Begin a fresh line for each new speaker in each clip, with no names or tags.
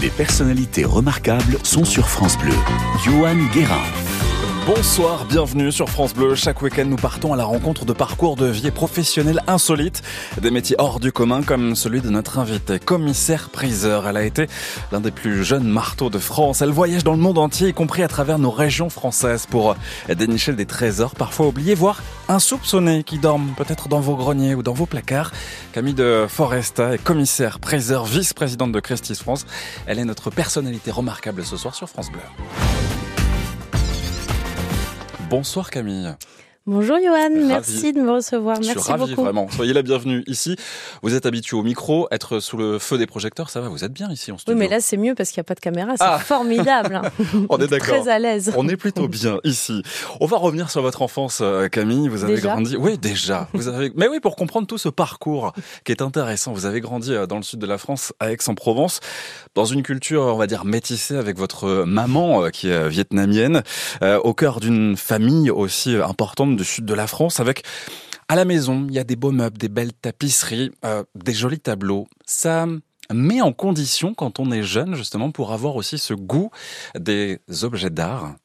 Des personnalités remarquables sont sur France Bleu. Johan Guérin.
Bonsoir, bienvenue sur France Bleu. Chaque week-end, nous partons à la rencontre de parcours de vie professionnels insolites, des métiers hors du commun comme celui de notre invité, commissaire priseur. Elle a été l'un des plus jeunes marteaux de France. Elle voyage dans le monde entier, y compris à travers nos régions françaises pour dénicher des trésors parfois oubliés, voire insoupçonnés qui dorment peut-être dans vos greniers ou dans vos placards. Camille de Foresta est commissaire priseur, vice-présidente de Christie's France. Elle est notre personnalité remarquable ce soir sur France Bleu. Bonsoir Camille.
Bonjour Johan, merci de me recevoir. Merci
Je suis ravi,
beaucoup.
vraiment. Soyez la bienvenue ici. Vous êtes habitué au micro, être sous le feu des projecteurs, ça va, vous êtes bien ici en studio.
Oui, mais là c'est mieux parce qu'il n'y a pas de caméra, c'est
Ah.
formidable. hein.
On est d'accord.
Très à l'aise.
On est plutôt bien ici. On va revenir sur votre enfance, euh, Camille. Vous avez
Déjà
grandi. Oui, déjà. Vous avez. Mais oui, pour comprendre tout ce parcours qui est intéressant. Vous avez grandi euh, dans le sud de la France, à Aix-en-Provence, dans une culture, on va dire, métissée avec votre maman euh, qui est vietnamienne, au cœur d'une famille aussi importante du sud de la France, avec à la maison, il y a des beaux meubles, des belles tapisseries, euh, des jolis tableaux. Ça met en condition quand on est jeune, justement, pour avoir aussi ce goût des objets d'art.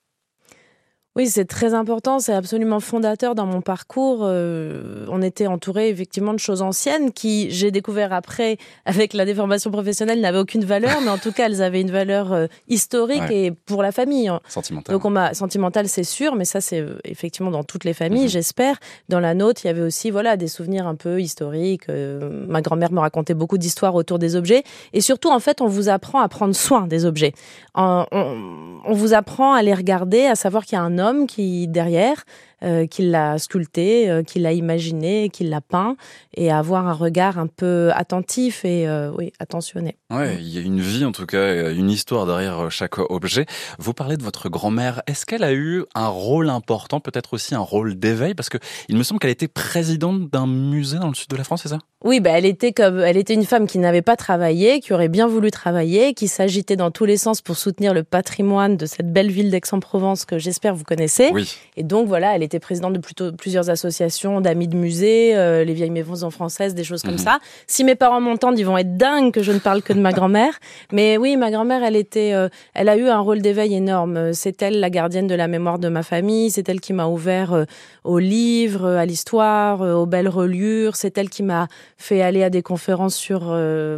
Oui, c'est très important, c'est absolument fondateur dans mon parcours. Euh, on était entouré effectivement de choses anciennes qui, j'ai découvert après, avec la déformation professionnelle, n'avaient aucune valeur, mais en tout cas, elles avaient une valeur euh, historique
Ouais.
et pour la famille.
Sentimental.
Donc on m'a sentimental, c'est sûr, mais ça c'est euh, effectivement dans toutes les familles,
Mhm.
j'espère. Dans la nôtre, il y avait aussi voilà des souvenirs un peu historiques. Ma grand-mère me racontait beaucoup d'histoires autour des objets, et surtout en fait, on vous apprend à prendre soin des objets. En- on, on vous apprend à les regarder, à savoir qu'il y a un homme qui derrière. euh, qui l'a sculpté, euh, qui l'a imaginé, qui l'a peint, et avoir un regard un peu attentif et euh, oui attentionné.
Ouais, il y a une vie en tout cas, euh, une histoire derrière chaque objet. Vous parlez de votre grand-mère. Est-ce qu'elle a eu un rôle important, peut-être aussi un rôle d'éveil? Parce que il me semble qu'elle était présidente d'un musée dans le sud de la France, c'est ça?
Oui, bah, elle était comme, elle était une femme qui n'avait pas travaillé, qui aurait bien voulu travailler, qui s'agitait dans tous les sens pour soutenir le patrimoine de cette belle ville d'Aix-en-Provence que j'espère vous connaissez.
Oui.
Et donc voilà, elle était présidente de plutôt plusieurs associations d'amis de musées, euh, les vieilles maisons françaises, des choses comme
Mhm.
ça. Si mes parents m'entendent, ils vont être dingues que je ne parle que de ma grand-mère. Mais oui, ma grand-mère, elle était, euh, elle a eu un rôle d'éveil énorme. C'est elle la gardienne de la mémoire de ma famille. C'est elle qui m'a ouvert euh, aux livres, à l'histoire, euh, aux belles reliures. C'est elle qui m'a fait aller à des conférences sur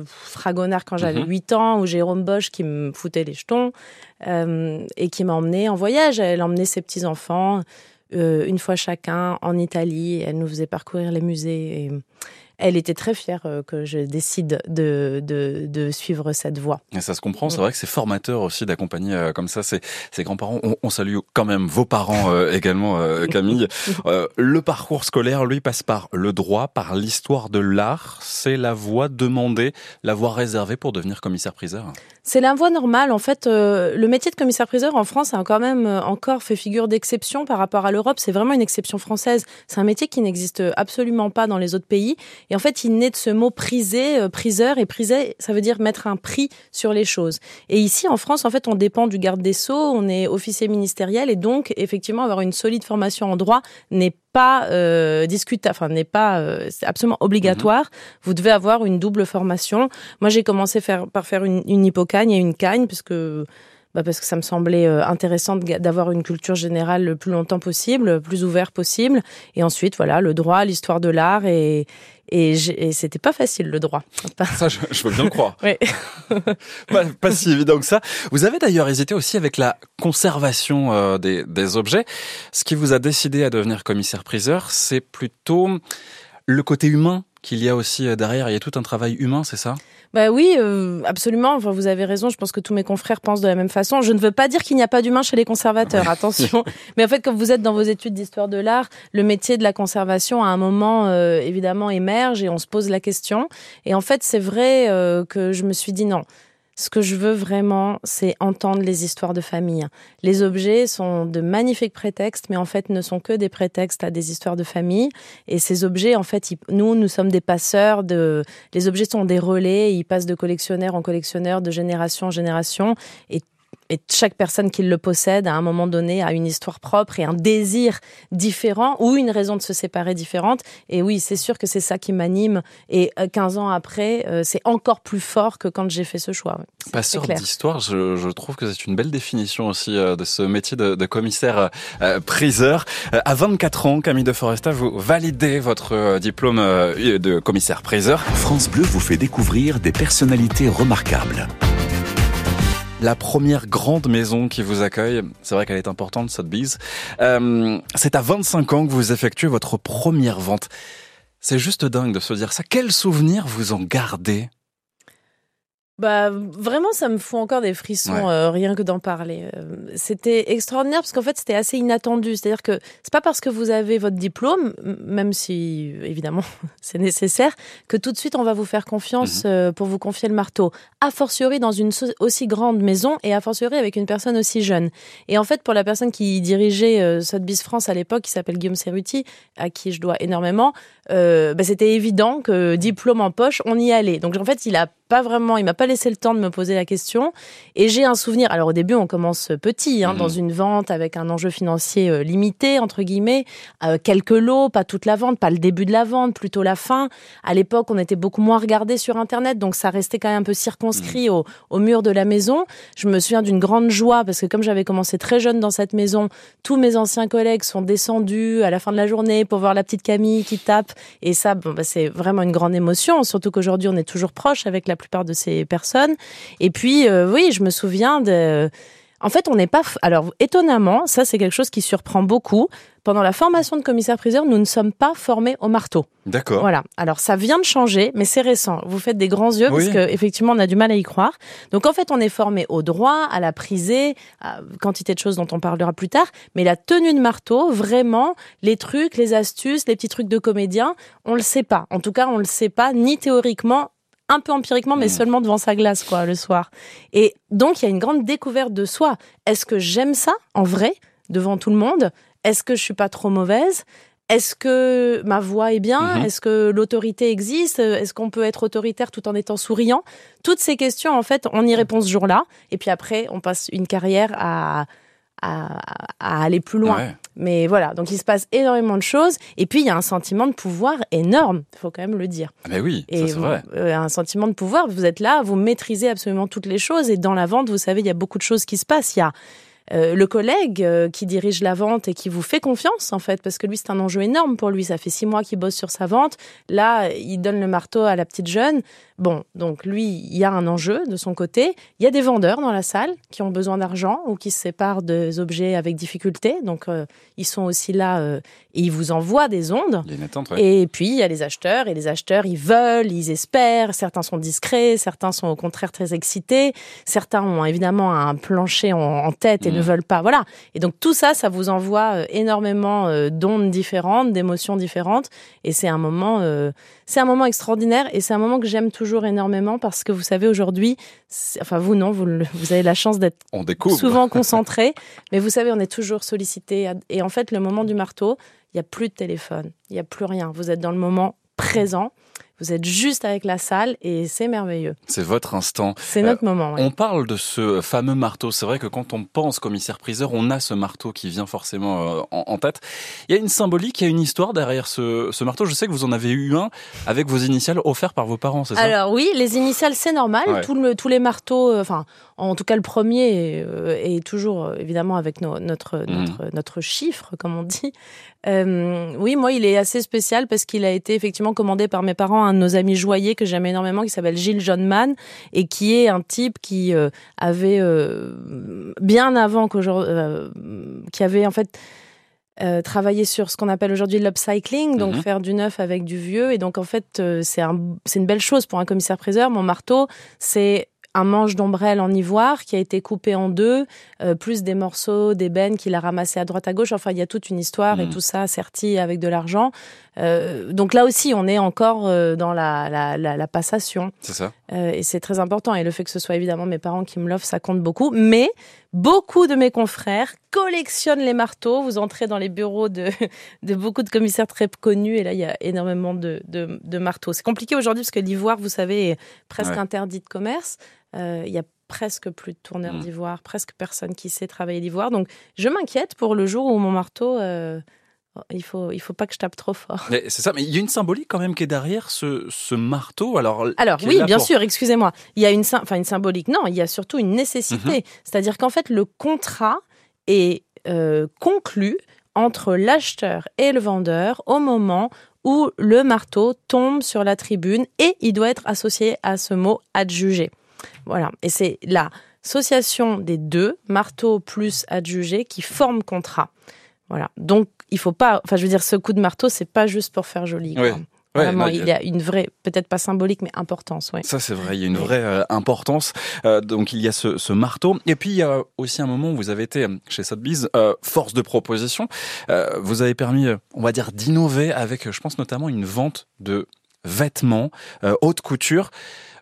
Fragonard quand j'avais
Mhm.
8 ans, ou Jérôme Bosch qui me foutait les jetons, et qui m'a emmené en voyage. Elle emmenait ses petits-enfants, euh, une fois chacun, en Italie. Elle nous faisait parcourir les musées. Et elle était très fière euh, que je décide de, de, de suivre cette voie.
Et ça se comprend. C'est vrai que c'est formateur aussi d'accompagner euh, comme ça ses, ses grands-parents. On, on salue quand même vos parents euh, également, euh, Camille. Euh, le parcours scolaire, lui, passe par le droit, par l'histoire de l'art. C'est la voie demandée, la voie réservée pour devenir commissaire-priseur.
C'est la voie normale. En fait, euh, le métier de commissaire-priseur en France a quand même euh, encore fait figure d'exception par rapport à l'Europe. C'est vraiment une exception française. C'est un métier qui n'existe absolument pas dans les autres pays. Et en fait, il naît de ce mot priser, euh, priseur. Et priser, ça veut dire mettre un prix sur les choses. Et ici, en France, en fait, on dépend du garde des Sceaux, on est officier ministériel. Et donc, effectivement, avoir une solide formation en droit n'est pas euh, discutable, enfin n'est pas euh, c'est absolument obligatoire. Vous devez avoir une double formation. Moi, j'ai commencé faire, par faire une, une hippocagne et une cagne parce que bah parce que ça me semblait euh, intéressant d'avoir une culture générale le plus longtemps possible, le plus ouvert possible. Et ensuite, voilà, le droit, l'histoire de l'art et et, c'était pas facile le droit.
Ça, je, je veux bien le croire.
Oui.
pas, pas si évident que ça. Vous avez d'ailleurs hésité aussi avec la conservation euh, des, des objets. Ce qui vous a décidé à devenir commissaire-priseur, c'est plutôt le côté humain qu'il y a aussi euh, derrière. Il y a tout un travail humain, c'est ça?
Bah oui, euh, absolument. Enfin, vous avez raison. Je pense que tous mes confrères pensent de la même façon. Je ne veux pas dire qu'il n'y a pas d'humain chez les conservateurs. Attention. Mais en fait, quand vous êtes dans vos études d'histoire de l'art, le métier de la conservation, à un moment, euh, évidemment, émerge et on se pose la question. Et en fait, c'est vrai euh, que je me suis dit non. Ce que je veux vraiment, c'est entendre les histoires de famille. Les objets sont de magnifiques prétextes, mais en fait ne sont que des prétextes à des histoires de famille. Et ces objets, en fait, nous, nous sommes des passeurs de. Les objets sont des relais, ils passent de collectionneur en collectionneur, de génération en génération. Et et chaque personne qui le possède, à un moment donné, a une histoire propre et un désir différent ou une raison de se séparer différente. Et oui, c'est sûr que c'est ça qui m'anime. Et 15 ans après, c'est encore plus fort que quand j'ai fait ce choix.
Passeur d'histoire, je, je, trouve que c'est une belle définition aussi de ce métier de, de commissaire priseur. À 24 ans, Camille de Foresta, vous validez votre diplôme de commissaire priseur.
France Bleu vous fait découvrir des personnalités remarquables.
La première grande maison qui vous accueille, c'est vrai qu'elle est importante, Sotheby's. Euh, c'est à 25 ans que vous effectuez votre première vente. C'est juste dingue de se dire ça. Quel souvenir vous en gardez
bah vraiment, ça me fout encore des frissons euh, rien que d'en parler. Euh, c'était extraordinaire parce qu'en fait c'était assez inattendu. C'est-à-dire que c'est pas parce que vous avez votre diplôme, même si évidemment c'est nécessaire, que tout de suite on va vous faire confiance mhm. euh, pour vous confier le marteau. A fortiori dans une aussi grande maison et a fortiori avec une personne aussi jeune. Et en fait pour la personne qui dirigeait Sotheby's France à l'époque, qui s'appelle Guillaume Cerruti, à qui je dois énormément, bah, c'était évident que diplôme en poche, on y allait. Donc en fait il a pas vraiment, il m'a pas laissé le temps de me poser la question. Et j'ai un souvenir. Alors au début, on commence petit, hein, dans mhm. une vente avec un enjeu financier euh, limité entre guillemets, euh, quelques lots, pas toute la vente, pas le début de la vente, plutôt la fin. À l'époque, on était beaucoup moins regardé sur Internet, donc ça restait quand même un peu circonscrit mhm. au, au mur de la maison. Je me souviens d'une grande joie parce que comme j'avais commencé très jeune dans cette maison, tous mes anciens collègues sont descendus à la fin de la journée pour voir la petite Camille qui tape. Et ça, bon, bah, c'est vraiment une grande émotion, surtout qu'aujourd'hui on est toujours proche avec la la plupart de ces personnes. Et puis, euh, oui, je me souviens de... En fait, on n'est pas. Alors, étonnamment, ça, c'est quelque chose qui surprend beaucoup. Pendant la formation de commissaire-priseur, nous ne sommes pas formés au marteau.
D'accord.
Voilà. Alors, ça vient de changer, mais c'est récent. Vous faites des grands yeux parce qu'effectivement, on a du mal à y croire. Donc, en fait, on est formé au droit, à la prisée, à quantité de choses dont on parlera plus tard. Mais la tenue de marteau, vraiment, les trucs, les astuces, les petits trucs de comédien, on le sait pas. En tout cas, on le sait pas ni théoriquement un peu empiriquement, mais hmm. seulement devant sa glace, quoi, le soir. Et donc, il y a une grande découverte de soi. Est-ce que j'aime ça, en vrai, devant tout le monde? Est-ce que je suis pas trop mauvaise? Est-ce que ma voix est bien? Mhm. Est-ce que l'autorité existe? Est-ce qu'on peut être autoritaire tout en étant souriant? Toutes ces questions, en fait, on y répond ce jour-là. Et puis après, on passe une carrière à, à, aller plus loin. Mais voilà, donc il se passe énormément de choses. Et puis il y a un sentiment de pouvoir énorme, il faut quand même le dire.
Ah, mais oui, c'est vrai.
Euh, un sentiment de pouvoir, vous êtes là, vous maîtrisez absolument toutes les choses. Et dans la vente, vous savez, il y a beaucoup de choses qui se passent. Il y a euh, le collègue euh, qui dirige la vente et qui vous fait confiance en fait parce que lui c'est un enjeu énorme pour lui. Ça fait six mois qu'il bosse sur sa vente. Là il donne le marteau à la petite jeune. Bon donc lui il y a un enjeu de son côté. Il y a des vendeurs dans la salle qui ont besoin d'argent ou qui se séparent des objets avec difficulté. Donc euh, ils sont aussi là et ils vous envoient des ondes. Et puis il y a les acheteurs et les acheteurs ils veulent ils espèrent. Certains sont discrets certains sont au contraire très excités. Certains ont évidemment un plancher en, tête et ne veulent pas. Voilà. Et donc tout ça, ça vous envoie euh, énormément euh, d'ondes différentes, d'émotions différentes. Et c'est un moment, euh, c'est un moment extraordinaire. Et c'est un moment que j'aime toujours énormément parce que vous savez aujourd'hui, enfin vous non, vous, vous avez la chance d'être souvent concentré, mais vous savez, on est toujours sollicité. Et en fait, le moment du marteau, il n'y a plus de téléphone, il n'y a plus rien. Vous êtes dans le moment présent. Vous êtes juste avec la salle et c'est merveilleux.
C'est votre instant.
C'est notre euh, moment.
On parle de ce fameux marteau. C'est vrai que quand on pense commissaire-priseur, on a ce marteau qui vient forcément euh, en, tête. Il y a une symbolique, il y a une histoire derrière ce, marteau. Je sais que vous en avez eu un avec vos initiales offertes par vos parents, c'est ça?
Alors oui, les initiales, c'est normal. tous les marteaux, euh, enfin, en tout cas le premier est, toujours évidemment avec notre, mmh. notre, notre chiffre, comme on dit. oui, moi, il est assez spécial parce qu'il a été effectivement commandé par mes parents un de nos amis joyeux que j'aime énormément, qui s'appelle Gilles Johnman, et qui est un type qui euh, avait, euh, bien avant qu'aujourd'hui, euh, qui avait en fait travaillé sur ce qu'on appelle aujourd'hui l'upcycling, donc mhm. faire du neuf avec du vieux. Et donc en fait, c'est un, une belle chose pour un commissaire-priseur. Mon marteau, c'est un manche d'ombrelle en ivoire qui a été coupé en deux, euh, plus des morceaux d'ébène qu'il a ramassé à droite à gauche. Enfin, il y a toute une histoire et mm. tout ça serti avec de l'argent. Euh, donc là aussi, on est encore euh, dans la, la, la, la passation.
C'est ça.
et c'est très important. Et le fait que ce soit évidemment mes parents qui me l'offrent, ça compte beaucoup. Mais beaucoup de mes confrères collectionnent les marteaux. Vous entrez dans les bureaux de, de beaucoup de commissaires très connus et là, il y a énormément de, de, de marteaux. C'est compliqué aujourd'hui parce que l'ivoire, vous savez, est presque interdit de commerce. Euh, il y a presque plus de tourneurs
Mm.
d'ivoire, presque personne qui sait travailler l'ivoire. Donc, je m'inquiète pour le jour où mon marteau, euh, il faut, il faut pas que je tape trop fort.
C'est ça, mais il y a une symbolique quand même qui est derrière ce, ce marteau. Alors,
Alors oui, bien
pour-
sûr, excusez-moi. Il y a une, enfin, une symbolique. Non, il y a surtout une nécessité.
Mhm.
C'est-à-dire qu'en fait, le contrat est euh, conclu entre l'acheteur et le vendeur au moment où le marteau tombe sur la tribune et il doit être associé à ce mot adjugé. Voilà. Et c'est l'association des deux, marteau plus adjugé, qui forme contrat. Voilà. Donc, il faut pas, enfin, je veux dire, ce coup de marteau, c'est pas juste pour faire joli.
Oui.
quoi.
Ouais,
Vraiment,
non, il y a-
une vraie, peut-être pas symbolique, mais importance, ouais.
Ça, c'est vrai, il y a une vraie euh, importance. Euh, donc, il y a ce, ce marteau. Et puis, il y a aussi un moment où vous avez été euh, chez Sotheby's euh, force de proposition. Vous avez permis, on va dire, d'innover avec, je pense notamment, une vente de vêtements haute couture.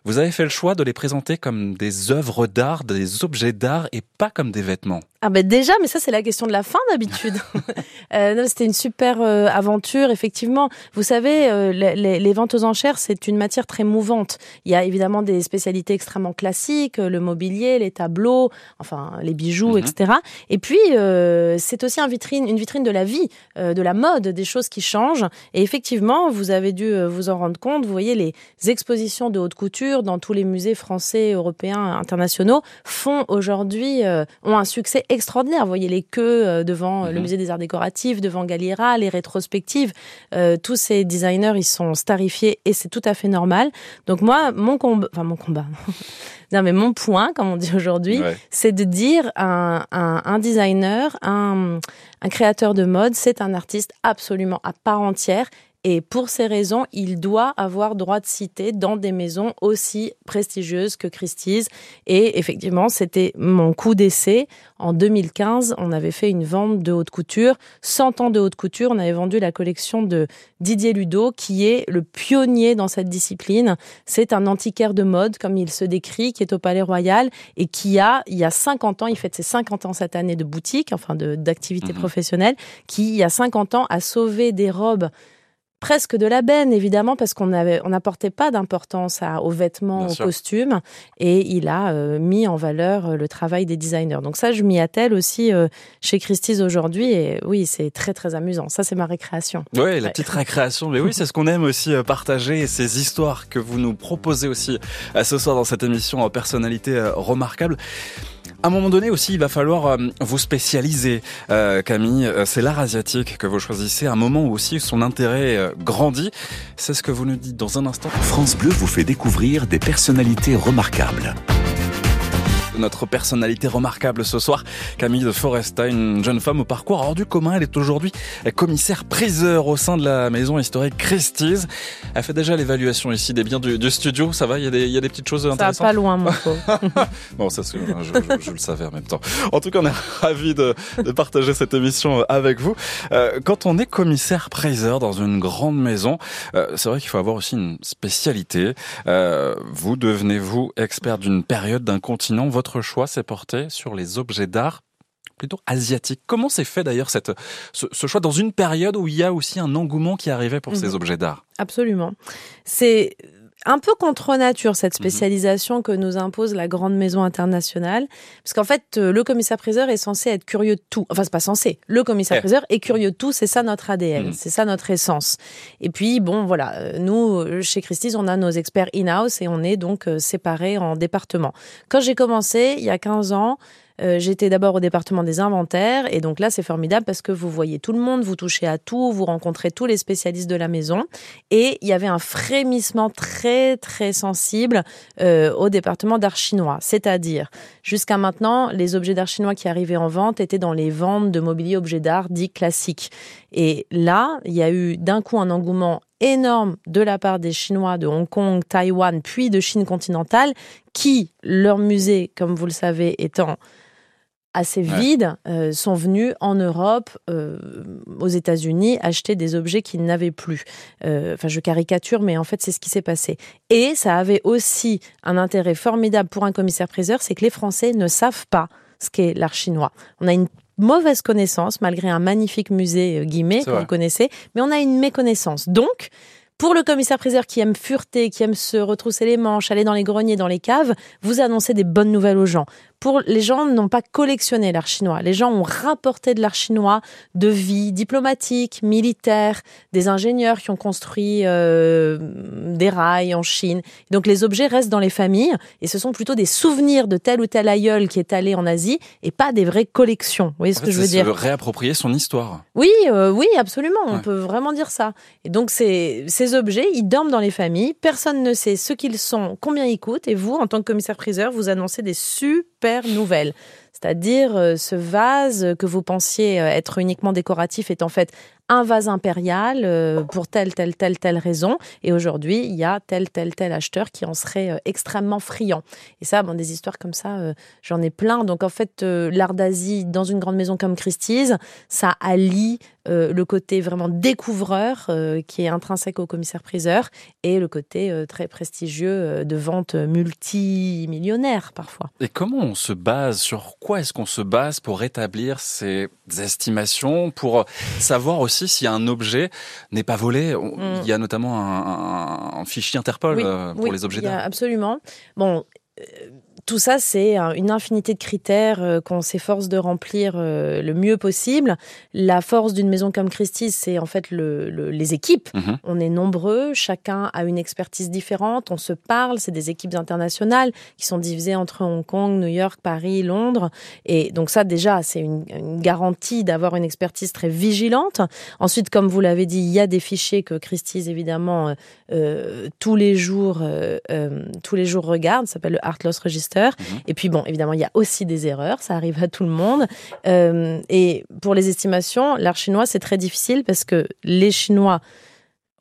Vous avez fait le choix de les présenter comme des œuvres d'art, des objets d'art et pas comme des vêtements.
Ah ben déjà, mais ça c'est la question de la fin d'habitude. euh, C'était une super euh, aventure, effectivement. Vous savez, euh, les, ventes aux enchères, c'est une matière très mouvante. Il y a évidemment des spécialités extrêmement classiques, le mobilier, les tableaux, enfin les bijoux,
Mhm.
etc. Et puis, c'est aussi un vitrine, une vitrine de la vie, de la mode, des choses qui changent. Et effectivement, vous avez dû vous en rendre compte. Vous voyez, les expositions de haute couture dans tous les musées français, européens, internationaux font aujourd'hui, ont un succès extraordinaire. Vous voyez les queues euh, devant euh, le
Mhm.
musée des arts décoratifs, devant Galliera, les rétrospectives. Euh, tous ces designers, ils sont starifiés et c'est tout à fait normal. Donc moi, mon combat, enfin mon combat, non mais mon point, comme on dit aujourd'hui,
Ouais.
c'est de dire un, un, un designer, un, un créateur de mode, c'est un artiste absolument à part entière. Et pour ces raisons, il doit avoir droit de citer dans des maisons aussi prestigieuses que Christie's. Et effectivement, c'était mon coup d'essai. En 2015, on avait fait une vente de haute couture. 100 ans de haute couture, on avait vendu la collection de Didier Ludo, qui est le pionnier dans cette discipline. C'est un antiquaire de mode, comme il se décrit, qui est au Palais Royal et qui a, il y a 50 ans, il fête ses 50 ans cette année de boutique, enfin d'activité
Mhm.
professionnelle, qui, il y a 50 ans, a sauvé des robes presque de la benne, évidemment, parce qu'on avait, on n'apportait pas d'importance à- aux vêtements,
Bien
aux
sûr.
costumes, et il a euh, mis en valeur euh, le travail des designers. Donc ça, je m'y attelle aussi euh, chez Christie's aujourd'hui, et oui, c'est très très amusant. Ça, c'est ma récréation.
Ouais, la petite récréation. Mais oui, c'est ce qu'on aime aussi partager et ces histoires que vous nous proposez aussi euh, ce soir dans cette émission euh, Personnalité remarquable. À un moment donné aussi, il va falloir euh, vous spécialiser, euh, Camille. Euh, C'est l'art asiatique que vous choisissez, un moment où aussi son intérêt grandit. C'est ce que vous nous dites dans un instant.
France Bleu vous fait découvrir des personnalités remarquables.
Notre personnalité remarquable ce soir, Camille de Foresta, une jeune femme au parcours hors du commun. Elle est aujourd'hui commissaire priseur au sein de la maison historique Christie's. Elle fait déjà l'évaluation ici des biens du, du studio. Ça va? Il y, a des, il y a des petites choses
Ça va
intéressantes?
pas loin, mon.
Bon, ça, c'est- je, je- je le savais en même temps. En tout cas, on est ravis de, de partager cette émission avec vous. Euh, quand on est commissaire priseur dans une grande maison, euh, c'est vrai qu'il faut avoir aussi une spécialité. Euh, vous devenez, vous, expert d'une période, d'un continent? Votre choix s'est porté sur les objets d'art plutôt asiatiques. Comment s'est fait d'ailleurs cette, ce, ce choix dans une période où il y a aussi un engouement qui arrivait pour ces
Mhm.
objets d'art?
Absolument. C'est un peu contre nature cette
Mhm.
spécialisation que nous impose la grande maison internationale, parce qu'en fait euh, le commissaire-priseur est censé être curieux de tout. Enfin c'est pas censé. Le
Eh.
commissaire-priseur est curieux de tout. C'est ça notre ADN,
Mhm.
c'est ça notre essence. Et puis bon voilà, euh, nous euh, chez Christie's on a nos experts in-house et on est donc séparés en départements. Quand j'ai commencé il y a 15 ans. Euh, J'étais d'abord au département des inventaires et donc là c'est formidable parce que vous voyez tout le monde, vous touchez à tout, vous rencontrez tous les spécialistes de la maison et il y avait un frémissement très très sensible euh, au département d'art chinois. C'est-à-dire, jusqu'à maintenant, les objets d'art chinois qui arrivaient en vente étaient dans les ventes de mobilier objets d'art dits classiques. Et là, il y a eu d'un coup un engouement énorme de la part des Chinois de Hong Kong, Taïwan, puis de Chine continentale, qui, leur musée, comme vous le savez, étant assez
Ouais.
vides, euh, sont venus en Europe, euh, aux États-Unis, acheter des objets qu'ils n'avaient plus. Euh, Enfin, je caricature, mais en fait, c'est ce qui s'est passé. Et ça avait aussi un intérêt formidable pour un commissaire-priseur, c'est que les Français ne savent pas ce qu'est l'art chinois. On a une mauvaise connaissance, malgré un magnifique musée euh,
C'est
que vous connaissez, mais on a une méconnaissance. Donc, Pour le commissaire-priseur qui aime fureter, qui aime se retrousser les manches, aller dans les greniers, dans les caves, vous annoncez des bonnes nouvelles aux gens. Pour les gens n'ont pas collectionné l'art chinois. Les gens ont rapporté de l'art chinois de vie diplomatique, militaire, des ingénieurs qui ont construit euh, des rails en Chine. Donc les objets restent dans les familles et ce sont plutôt des souvenirs de tel ou tel aïeul qui est allé en Asie et pas des vraies collections. Vous voyez ce que je veux dire?
réapproprier son histoire.
Oui, euh, oui, absolument. On peut vraiment dire ça. Et donc ces, ces objets, ils dorment dans les familles. Personne ne sait ce qu'ils sont, combien ils coûtent. Et vous, en tant que commissaire-priseur, vous annoncez des super nouvelle. C'est-à-dire euh, ce vase que vous pensiez euh, être uniquement décoratif est en fait un vase impérial euh, pour telle, telle, telle, telle raison. Et aujourd'hui, il y a tel, tel, tel acheteur qui en serait extrêmement friand. Et ça, bon, des histoires comme ça, j'en ai plein. Donc en fait, l'art d'Asie dans une grande maison comme Christie's, ça allie le côté vraiment découvreur qui est intrinsèque au commissaire-priseur et le côté très prestigieux de vente multimillionnaire parfois.
Et comment on se base sur quoi est-ce qu'on se base pour établir ces estimations, pour savoir aussi si un objet n'est pas volé mm. Il y a notamment un, fichier Interpol euh, pour les objets d'art.
Absolument. Bon. Euh, tout ça, c'est une infinité de critères euh, qu'on s'efforce de remplir euh, le mieux possible. La force d'une maison comme Christie's, c'est en fait le, les équipes. Mhm. On est nombreux, chacun a une expertise différente, on se parle, c'est des équipes internationales qui sont divisées entre Hong Kong, New York, Paris, Londres. Et donc ça, déjà, c'est une, garantie d'avoir une expertise très vigilante. Ensuite, comme vous l'avez dit, il y a des fichiers que Christie's, évidemment, euh, tous les jours, tous les jours regarde. Ça s'appelle le Art Loss Register Mhm. Et puis bon, évidemment, il y a aussi des erreurs, ça arrive à tout le monde. Euh, et pour les estimations, l'art chinois, c'est très difficile parce que les Chinois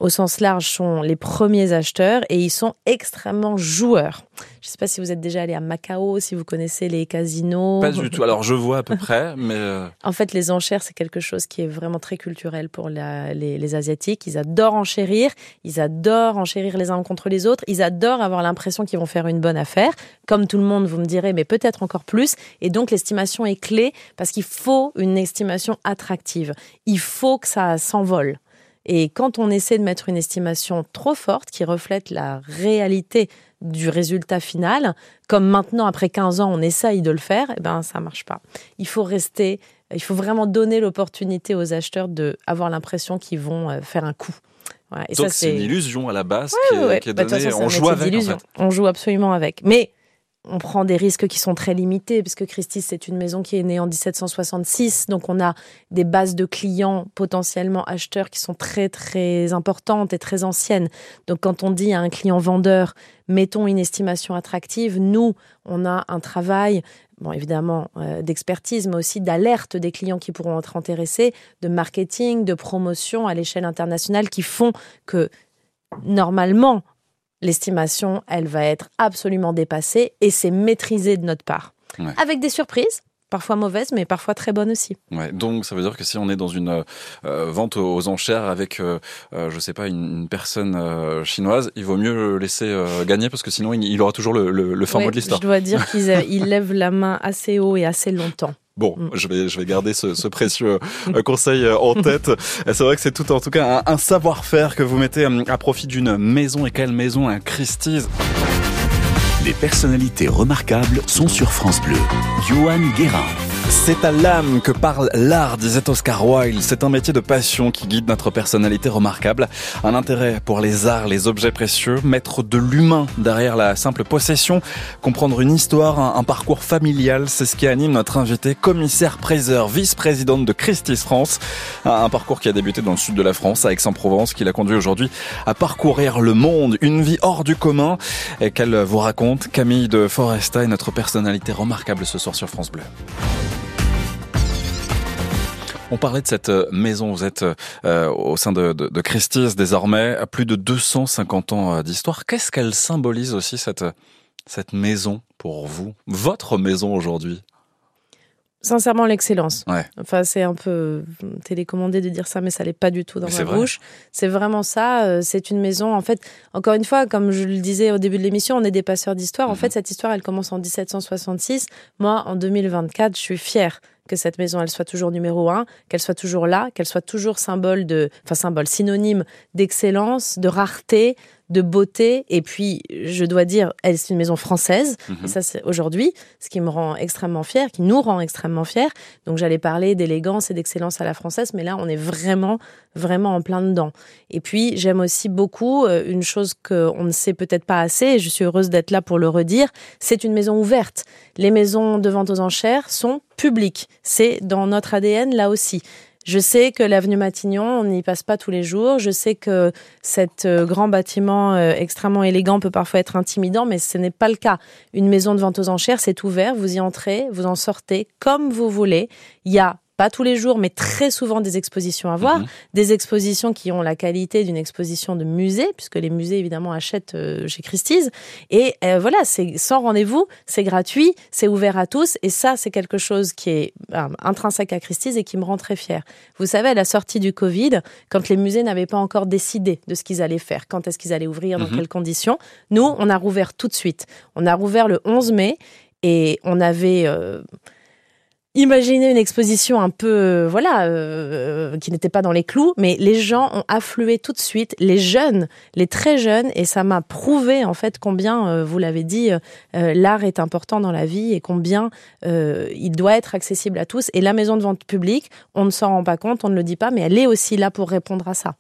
au sens large, sont les premiers acheteurs et ils sont extrêmement joueurs. Je ne sais pas si vous êtes déjà allé à Macao, si vous connaissez les casinos.
Pas du tout. Alors je vois à peu près, mais... Euh,
en fait, les enchères, c'est quelque chose qui est vraiment très culturel pour les, les, Asiatiques. Ils adorent enchérir, ils adorent enchérir les uns contre les autres, ils adorent avoir l'impression qu'ils vont faire une bonne affaire. Comme tout le monde, vous me direz, mais peut-être encore plus. Et donc l'estimation est clé parce qu'il faut une estimation attractive. Il faut que ça s'envole. Et quand on essaie de mettre une estimation trop forte qui reflète la réalité du résultat final, comme maintenant après 15 ans on essaye de le faire, eh ben ça marche pas. Il faut rester, il faut vraiment donner l'opportunité aux acheteurs de avoir l'impression qu'ils vont euh, faire un coup.
Et Donc c'est une illusion à la base qui, est, bah, donnée. on joue avec. En fait.
On joue absolument avec. Mais on prend des risques qui sont très limités, puisque Christie, c'est une maison qui est née en 1766, donc on a des bases de clients potentiellement acheteurs qui sont très très importantes et très anciennes. Donc quand on dit à un client vendeur, mettons une estimation attractive, nous, on a un travail, bon évidemment euh, d'expertise, mais aussi d'alerte des clients qui pourront être intéressés, de marketing, de promotion à l'échelle internationale, qui font que normalement, l'estimation, elle va être absolument dépassée et c'est maîtrisé de notre part. Avec des surprises, parfois mauvaises, mais parfois très bonnes aussi.
Ouais, donc ça veut dire que si on est dans une euh, vente aux enchères avec, euh, euh, je sais pas, une, personne chinoise, il vaut mieux le laisser gagner parce que sinon il, aura toujours le, le, fin mot de l'histoire.
Je dois dire qu'il lève la main assez haut et assez longtemps.
Bon, mm. je vais je vais garder ce, ce précieux euh, conseil euh, en tête. C'est vrai que c'est tout en tout cas un, un savoir-faire que vous mettez euh, à profit d'une maison et quelle maison un Christie's?
Les personnalités remarquables sont sur France Bleu. Johan Guérin.
C'est à l'âme que parle l'art, disait Oscar Wilde. C'est un métier de passion qui guide notre personnalité remarquable. Un intérêt pour les arts, les objets précieux, mettre de l'humain derrière la simple possession, comprendre une histoire, un, parcours familial, c'est ce qui anime notre invité, commissaire priseur, vice-présidente de Christie's France. Un, parcours qui a débuté dans le sud de la France, à Aix-en-Provence, qui l'a conduit aujourd'hui à parcourir le monde, une vie hors du commun, et qu'elle vous raconte. Camille de Foresta est notre personnalité remarquable ce soir sur France Bleu. On parlait de cette euh, maison, vous êtes euh, au sein de, Christie's désormais, plus de 250 ans euh, d'histoire. Qu'est-ce qu'elle symbolise aussi cette, cette maison pour vous? Votre maison aujourd'hui?
Sincèrement, l'excellence. Enfin, c'est un peu télécommandé de dire ça, mais ça n'est pas du tout dans ma bouche. C'est vraiment ça. C'est une maison, en fait, encore une fois, comme je le disais au début de l'émission, on est des passeurs d'histoire. En mhm. fait, cette histoire, elle commence en 1766. Moi, en 2024, je suis fière que cette maison, elle soit toujours numéro un, qu'elle soit toujours là, qu'elle soit toujours symbole de, enfin symbole, synonyme d'excellence, de rareté, de beauté. Et puis, je dois dire, elle, c'est une maison française.
Mhm.
Et ça, c'est aujourd'hui, ce qui me rend extrêmement fière, qui nous rend extrêmement fiers. Donc, j'allais parler d'élégance et d'excellence à la française, mais là, on est vraiment, vraiment en plein dedans. Et puis, j'aime aussi beaucoup euh, une chose qu'on ne sait peut-être pas assez, et je suis heureuse d'être là pour le redire, c'est une maison ouverte. Les maisons de vente aux enchères sont publiques. C'est dans notre ADN, là aussi. Je sais que l'avenue Matignon, on n'y passe pas tous les jours. Je sais que cet euh, grand bâtiment euh, extrêmement élégant peut parfois être intimidant, mais ce n'est pas le cas. Une maison de vente aux enchères, c'est ouvert. Vous y entrez, vous en sortez comme vous voulez. Il y a pas tous les jours, mais très souvent des expositions à voir,
Mhm.
des expositions qui ont la qualité d'une exposition de musée, puisque les musées évidemment achètent euh, chez Christie's. Et euh, voilà, c'est sans rendez-vous, c'est gratuit, c'est ouvert à tous, et ça c'est quelque chose qui est euh, intrinsèque à Christie's et qui me rend très fière. Vous savez, à la sortie du Covid, quand les musées n'avaient pas encore décidé de ce qu'ils allaient faire, quand est-ce qu'ils allaient ouvrir, dans
Mhm.
quelles conditions, nous on a rouvert tout de suite. On a rouvert le 11 mai et on avait euh, Imaginez une exposition un peu, euh, voilà, euh, qui n'était pas dans les clous, mais les gens ont afflué tout de suite, les jeunes, les très jeunes, et ça m'a prouvé en fait combien, euh, vous l'avez dit, euh, l'art est important dans la vie et combien euh, il doit être accessible à tous. Et la maison de vente publique, on ne s'en rend pas compte, on ne le dit pas, mais elle est aussi là pour répondre à ça.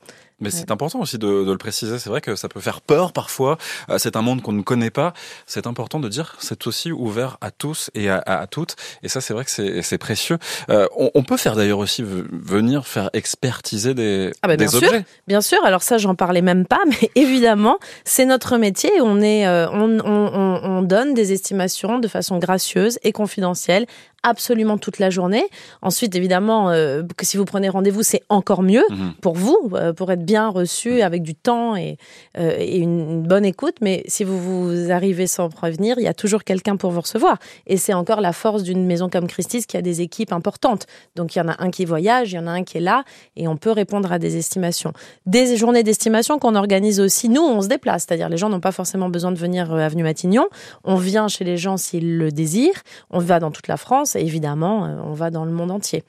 Mais c'est important aussi de, de le préciser. C'est vrai que ça peut faire peur parfois. Euh, C'est un monde qu'on ne connaît pas. C'est important de dire que c'est aussi ouvert à tous et à, à- à toutes. Et ça, c'est vrai que c'est précieux. Euh, on, on peut faire d'ailleurs aussi venir faire expertiser des,
Ah bah,
des
bien sûr.
objets.
Bien sûr, alors ça, j'en parlais même pas, mais évidemment, c'est notre métier. On est, euh, on, on, on, on donne des estimations de façon gracieuse et confidentielle absolument toute la journée. Ensuite, évidemment, euh, que si vous prenez rendez-vous, c'est encore mieux
Mhm.
pour vous, euh, pour être bien reçu avec du temps et, euh, et une, bonne écoute. Mais si vous vous arrivez sans prévenir, il y a toujours quelqu'un pour vous recevoir. Et c'est encore la force d'une maison comme Christie's qui a des équipes importantes. Donc il y en a un qui voyage, il y en a un qui est là, et on peut répondre à des estimations. Des journées d'estimation qu'on organise aussi, nous, on se déplace. C'est-à-dire les gens n'ont pas forcément besoin de venir euh, avenue Matignon. On vient chez les gens s'ils le désirent. On va dans toute la France et évidemment, euh, on va dans le monde entier.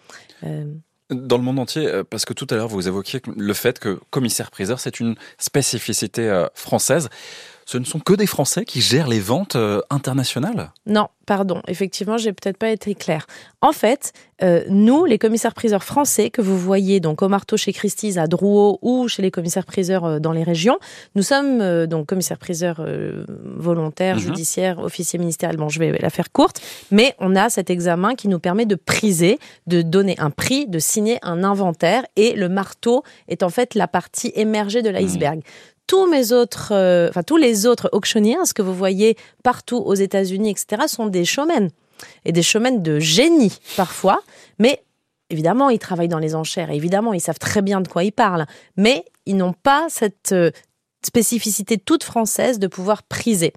Euh,
Dans le monde entier, euh, parce que tout à l'heure vous évoquiez le fait que commissaire-priseur, c'est une spécificité euh, française. Ce ne sont que des Français qui gèrent les ventes euh, internationales?
Non, pardon. Effectivement, j'ai peut-être pas été claire. En fait, euh, nous, les commissaires-priseurs français que vous voyez donc au marteau chez Christie's à Drouot ou chez les commissaires-priseurs euh, dans les régions, nous sommes euh, donc commissaires-priseurs volontaires,
Mhm.
judiciaires, officiers ministériels. Bon, je vais la faire courte, mais on a cet examen qui nous permet de priser, de donner un prix, de signer un inventaire, et le marteau est en fait la partie émergée de l'iceberg. Tous mes autres, euh, enfin tous les autres auctionniers, ce que vous voyez partout aux États-Unis, etc., sont des showmen. Et des showmen de génie parfois, mais évidemment ils travaillent dans les enchères, évidemment ils savent très bien de quoi ils parlent, mais ils n'ont pas cette euh, spécificité toute française de pouvoir priser.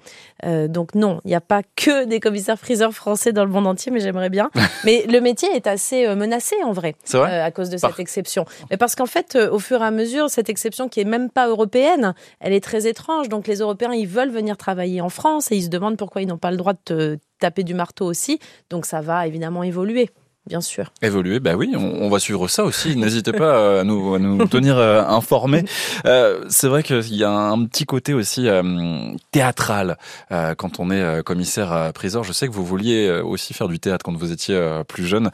Euh, donc non, il n'y a pas que des commissaires-priseurs français dans le monde entier, mais j'aimerais bien. mais le métier est assez euh, menacé en vrai euh, à cause de
Par-
cette exception. Mais parce qu'en fait, euh, au fur et à mesure, cette exception qui est même pas européenne, elle est très étrange. Donc les Européens, ils veulent venir travailler en France et ils se demandent pourquoi ils n'ont pas le droit de te taper du marteau aussi. Donc ça va évidemment évoluer, bien sûr.
Évoluer, bah oui, on, on va suivre ça aussi. N'hésitez pas euh, à nous, à nous tenir euh, informés. Euh, c'est vrai qu'il y a un petit côté aussi euh, théâtral quand on est commissaire euh, priseur. Je sais que vous vouliez aussi faire du théâtre quand vous étiez plus jeune,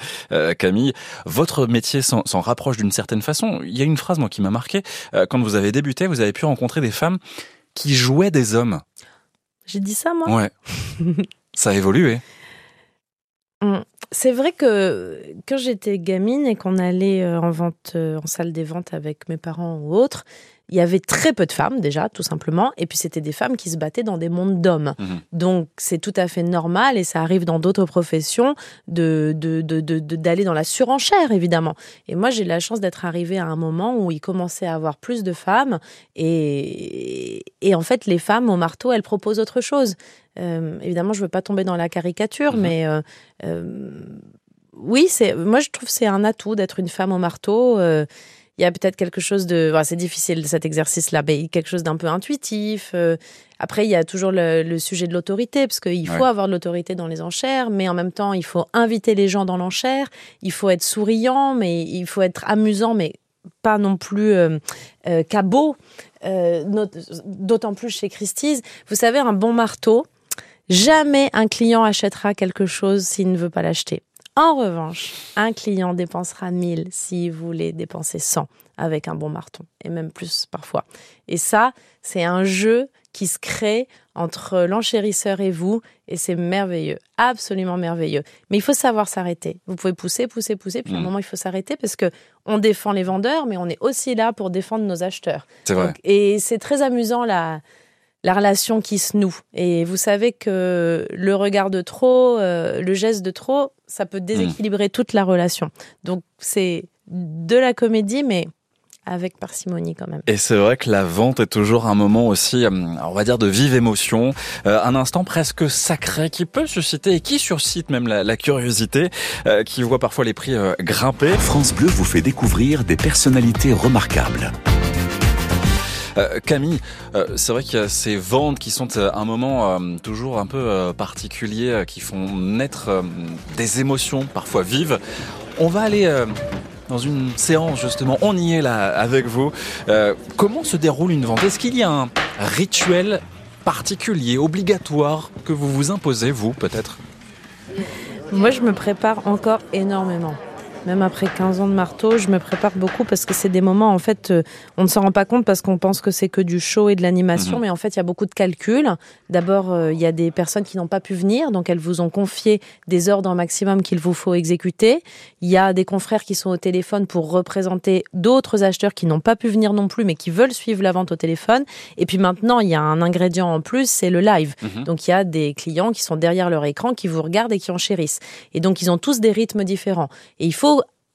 Camille. Votre métier s'en s'en rapproche d'une certaine façon. Il y a une phrase moi qui m'a marqué. Quand vous avez débuté, vous avez pu rencontrer des femmes qui jouaient des hommes.
J'ai dit ça, moi?
Ouais. ça a évolué.
C'est vrai que quand j'étais gamine et qu'on allait euh, en vente, euh, en salle des ventes avec mes parents ou autres, il y avait très peu de femmes déjà, tout simplement. Et puis c'était des femmes qui se battaient dans des mondes d'hommes.
Mhm.
Donc c'est tout à fait normal et ça arrive dans d'autres professions de de- de- de- de- d'aller dans la surenchère évidemment. Et moi j'ai la chance d'être arrivée à un moment où il commençait à avoir plus de femmes et et en fait les femmes au marteau elles proposent autre chose. Euh, évidemment je veux pas tomber dans la caricature
Mhm.
mais euh, euh, oui c'est moi je trouve que c'est un atout d'être une femme au marteau. euh, il y a peut-être quelque chose de, c'est difficile cet exercice-là, mais quelque chose d'un peu intuitif. Euh. après, il y a toujours le, sujet de l'autorité, parce qu'il faut avoir de l'autorité dans les enchères, mais en même temps, il faut inviter les gens dans l'enchère. Il faut être souriant, mais il faut être amusant, mais pas non plus euh, euh, cabot. D'autant plus chez Christie's. Vous savez, un bon marteau, jamais un client achètera quelque chose s'il ne veut pas l'acheter. En revanche, un client dépensera 1000 s'il voulait dépenser 100 avec un bon marteau, et même plus parfois. Et ça, c'est un jeu qui se crée entre l'enchérisseur et vous, et c'est merveilleux, absolument merveilleux. Mais il faut savoir s'arrêter. Vous pouvez pousser, pousser, pousser, puis à un mmh. moment il faut s'arrêter parce que on défend les vendeurs, mais on est aussi là pour défendre nos acheteurs.
C'est vrai.
et c'est très amusant là la relation qui se noue. Et vous savez que le regard de trop, euh, le geste de trop, ça peut déséquilibrer toute la relation. Donc c'est de la comédie, mais avec parcimonie quand même.
Et c'est vrai que la vente est toujours un moment aussi, euh, on va dire, de vive émotion, euh, un instant presque sacré qui peut susciter et qui suscite même la, curiosité, qui voit parfois les prix grimper.
France Bleu vous fait découvrir des personnalités remarquables.
Euh, Camille, euh, c'est vrai qu'il y a ces ventes qui sont euh, un moment toujours un peu particulier, qui font naître des émotions parfois vives. On va aller dans une séance justement, on y est là avec vous. comment se déroule une vente? Est-ce qu'il y a un rituel particulier, obligatoire, que vous vous imposez, vous peut-être?
Moi, je me prépare encore énormément. Même après 15 ans de marteau, je me prépare beaucoup parce que c'est des moments, en fait, euh, on ne s'en rend pas compte parce qu'on pense que c'est que du show et de l'animation, mhm. mais en fait, il y a beaucoup de calculs. D'abord, euh, il y a des personnes qui n'ont pas pu venir, donc elles vous ont confié des ordres maximum qu'il vous faut exécuter. Il y a des confrères qui sont au téléphone pour représenter d'autres acheteurs qui n'ont pas pu venir non plus, mais qui veulent suivre la vente au téléphone. Et puis maintenant, il y a un ingrédient en plus, c'est le live. Mhm. Donc il y a des clients qui sont derrière leur écran, qui vous regardent et qui enchérissent. Et donc ils ont tous des rythmes différents. Et il faut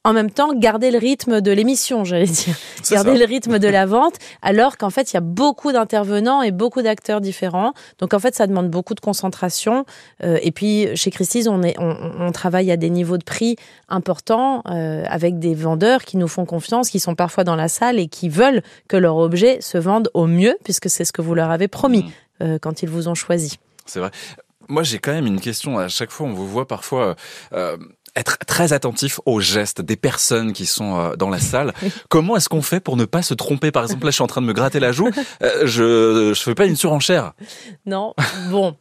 en même temps garder le rythme de l'émission, j'allais dire, garder le rythme de la vente, alors qu'en fait il y a beaucoup d'intervenants et beaucoup d'acteurs différents. Donc en fait ça demande beaucoup de concentration. Euh, et puis chez Christie's on, est, on, travaille à des niveaux de prix importants euh, avec des vendeurs qui nous font confiance, qui sont parfois dans la salle et qui veulent que leur objet se vende au mieux puisque c'est ce que vous leur avez promis mmh. euh, quand ils vous ont choisi.
C'est vrai. Moi, j'ai quand même une question. À chaque fois, on vous voit parfois être très attentif aux gestes des personnes qui sont euh, dans la salle. Comment est-ce qu'on fait pour ne pas se tromper? Par exemple, là, je suis en train de me gratter la joue. Euh, je je fais pas une surenchère.
Non. Bon.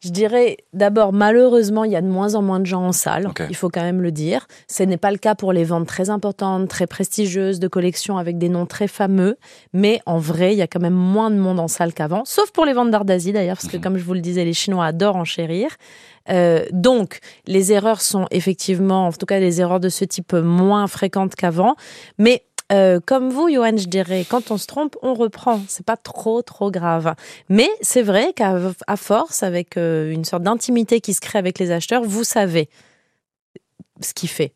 Je dirais d'abord, malheureusement, il y a de moins en moins de gens en salle. Il faut quand même le dire. Ce n'est pas le cas pour les ventes très importantes, très prestigieuses, de collections avec des noms très fameux. Mais en vrai, il y a quand même moins de monde en salle qu'avant. Sauf pour les ventes d'art d'Asie d'ailleurs, parce que mhm. comme je vous le disais, les Chinois adorent enchérir. Euh, donc, les erreurs sont effectivement, en tout cas, les erreurs de ce type moins fréquentes qu'avant. Mais euh, comme vous, Johan, je dirais, quand on se trompe, on reprend. C'est pas trop, trop grave. Mais c'est vrai qu'à force, avec euh, une sorte d'intimité qui se crée avec les acheteurs, vous savez ce qu'il fait.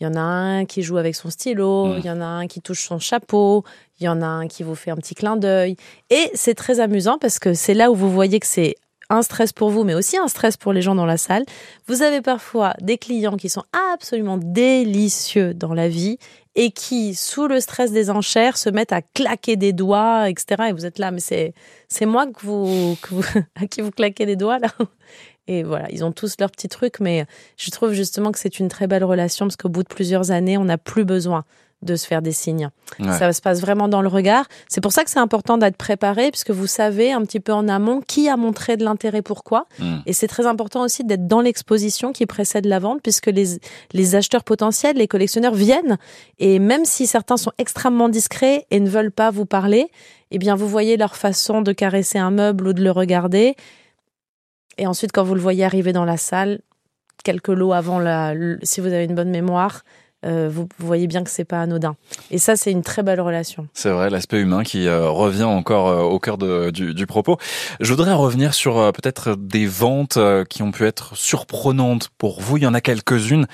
Il y en a un qui joue avec son stylo, mmh. il y en a un qui touche son chapeau, il y en a un qui vous fait un petit clin d'œil. Et c'est très amusant parce que c'est là où vous voyez que c'est un stress pour vous, mais aussi un stress pour les gens dans la salle. Vous avez parfois des clients qui sont absolument délicieux dans la vie et qui, sous le stress des enchères, se mettent à claquer des doigts, etc. Et vous êtes là, mais c'est, c'est moi que vous, à qui vous claquez des doigts, là. Et voilà, ils ont tous leurs petits trucs, mais je trouve justement que c'est une très belle relation parce qu'au bout de plusieurs années, on n'a plus besoin de se faire des signes. Ça se passe vraiment dans le regard. C'est pour ça que c'est important d'être préparé, puisque vous savez un petit peu en amont qui a montré de l'intérêt, pourquoi. Mm. Et c'est très important aussi d'être dans l'exposition qui précède la vente, puisque les, les acheteurs potentiels, les collectionneurs viennent. Et même si certains sont extrêmement discrets et ne veulent pas vous parler, eh bien, vous voyez leur façon de caresser un meuble ou de le regarder. Et ensuite, quand vous le voyez arriver dans la salle, quelques lots avant la, si vous avez une bonne mémoire, euh, vous, voyez bien que c'est pas anodin. Et ça, c'est une très belle relation.
C'est vrai, l'aspect humain qui euh, revient encore euh, au cœur de, du, du, propos. Je voudrais revenir sur peut-être des ventes qui ont pu être surprenantes pour vous. Il y en a quelques-unes.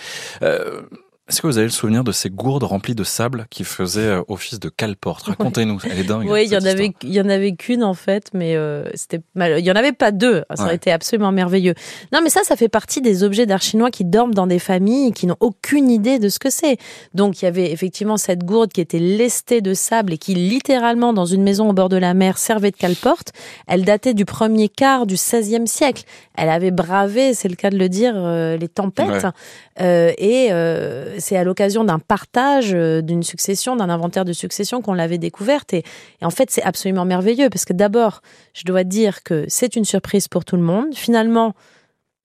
Est-ce que vous avez le souvenir de ces gourdes remplies de sable qui faisaient euh, office de calporte? Racontez-nous, elle est dingue.
Oui, il y en avait, il y en avait qu'une en fait, mais euh, c'était mal. Il y en avait pas deux. Ça aurait été absolument merveilleux. Non, mais ça, ça fait partie des objets d'art chinois qui dorment dans des familles qui n'ont aucune idée de ce que c'est. Donc, il y avait effectivement cette gourde qui était lestée de sable et qui littéralement dans une maison au bord de la mer servait de calporte. Elle datait du premier quart du XVIe siècle. Elle avait bravé, c'est le cas de le dire, euh, les tempêtes. et c'est à l'occasion d'un partage, euh, d'une succession, d'un inventaire de succession qu'on l'avait découverte. Et, en fait, c'est absolument merveilleux parce que d'abord, je dois dire que c'est une surprise pour tout le monde. Finalement,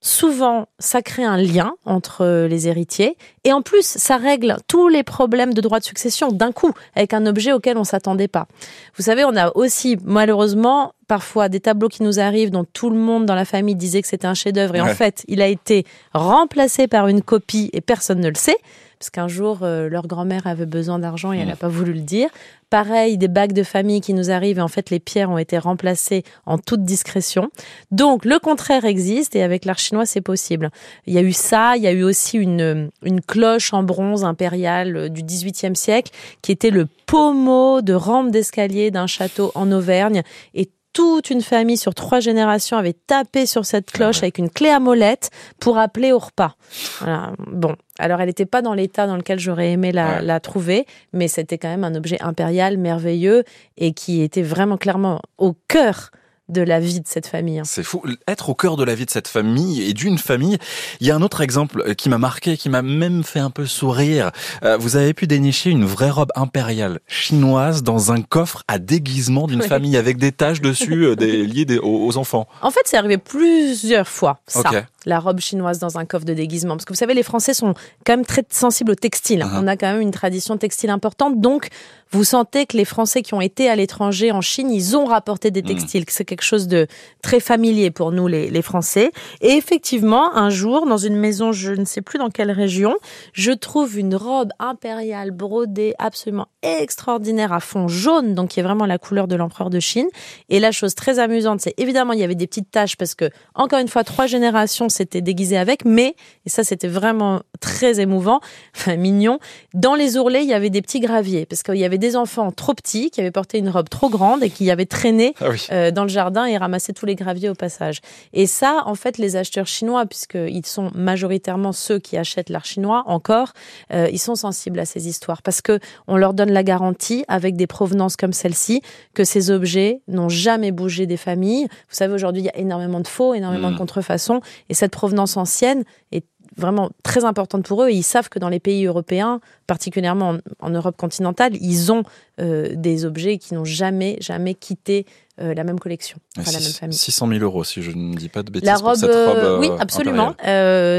souvent, ça crée un lien entre euh, les héritiers. Et en plus, ça règle tous les problèmes de droit de succession d'un coup, avec un objet auquel on s'attendait pas. Vous savez, on a aussi, malheureusement, parfois des tableaux qui nous arrivent dont tout le monde dans la famille disait que c'était un chef-d'œuvre. Et en fait, il a été remplacé par une copie et personne ne le sait parce qu'un jour, euh, leur grand-mère avait besoin d'argent et elle n'a mmh. pas voulu le dire. Pareil, des bagues de famille qui nous arrivent et en fait, les pierres ont été remplacées en toute discrétion. Donc, le contraire existe et avec l'art chinois, c'est possible. Il y a eu ça, il y a eu aussi une, une cloche en bronze impériale euh, du XVIIIe siècle qui était le pommeau de rampe d'escalier d'un château en Auvergne et toute une famille sur trois générations avait tapé sur cette ah cloche avec une clé à molette pour appeler au repas. Voilà. Bon, alors elle n'était pas dans l'état dans lequel j'aurais aimé la, la trouver, mais c'était quand même un objet impérial, merveilleux et qui était vraiment clairement au cœur de la vie de cette famille. Hein.
C'est fou. Être au cœur de la vie de cette famille et d'une famille. Il y a un autre exemple euh, qui m'a marqué, qui m'a même fait un peu sourire. Euh, vous avez pu dénicher une vraie robe impériale chinoise dans un coffre à déguisement d'une famille avec des taches dessus euh, des, liées aux, enfants.
En fait, c'est arrivé plusieurs fois. Ça la robe chinoise dans un coffre de déguisement. Parce que vous savez, les Français sont quand même très sensibles au textile. Uh-huh. On a quand même une tradition textile importante. Donc, vous sentez que les Français qui ont été à l'étranger, en Chine, ils ont rapporté des mm. textiles. C'est quelque chose de très familier pour nous, les, les, Français. Et effectivement, un jour, dans une maison, je ne sais plus dans quelle région, je trouve une robe impériale brodée absolument extraordinaire à fond jaune, donc qui est vraiment la couleur de l'empereur de Chine. Et la chose très amusante, c'est évidemment, il y avait des petites taches parce que, encore une fois, trois générations s'était déguisé avec, mais, et ça c'était vraiment très émouvant, enfin mignon, dans les ourlets, il y avait des petits graviers, parce qu'il y avait des enfants trop petits qui avaient porté une robe trop grande et qui avaient traîné ah euh, dans le jardin et ramassé tous les graviers au passage. Et ça, en fait, les acheteurs chinois, puisqu'ils sont majoritairement ceux qui achètent l'art chinois encore, euh, ils sont sensibles à ces histoires, parce que on leur donne la garantie, avec des provenances comme celle-ci, que ces objets n'ont jamais bougé des familles. Vous savez, aujourd'hui, il y a énormément de faux, énormément de mmh. contrefaçons, et cette provenance ancienne est vraiment très importante pour eux et ils savent que dans les pays européens, particulièrement en, Europe continentale, ils ont euh, des objets qui n'ont jamais, jamais quitté euh, la même collection,
enfin, la même famille. 600 000 euros, si je ne dis pas de bêtises.
La robe, cette robe euh, oui, absolument.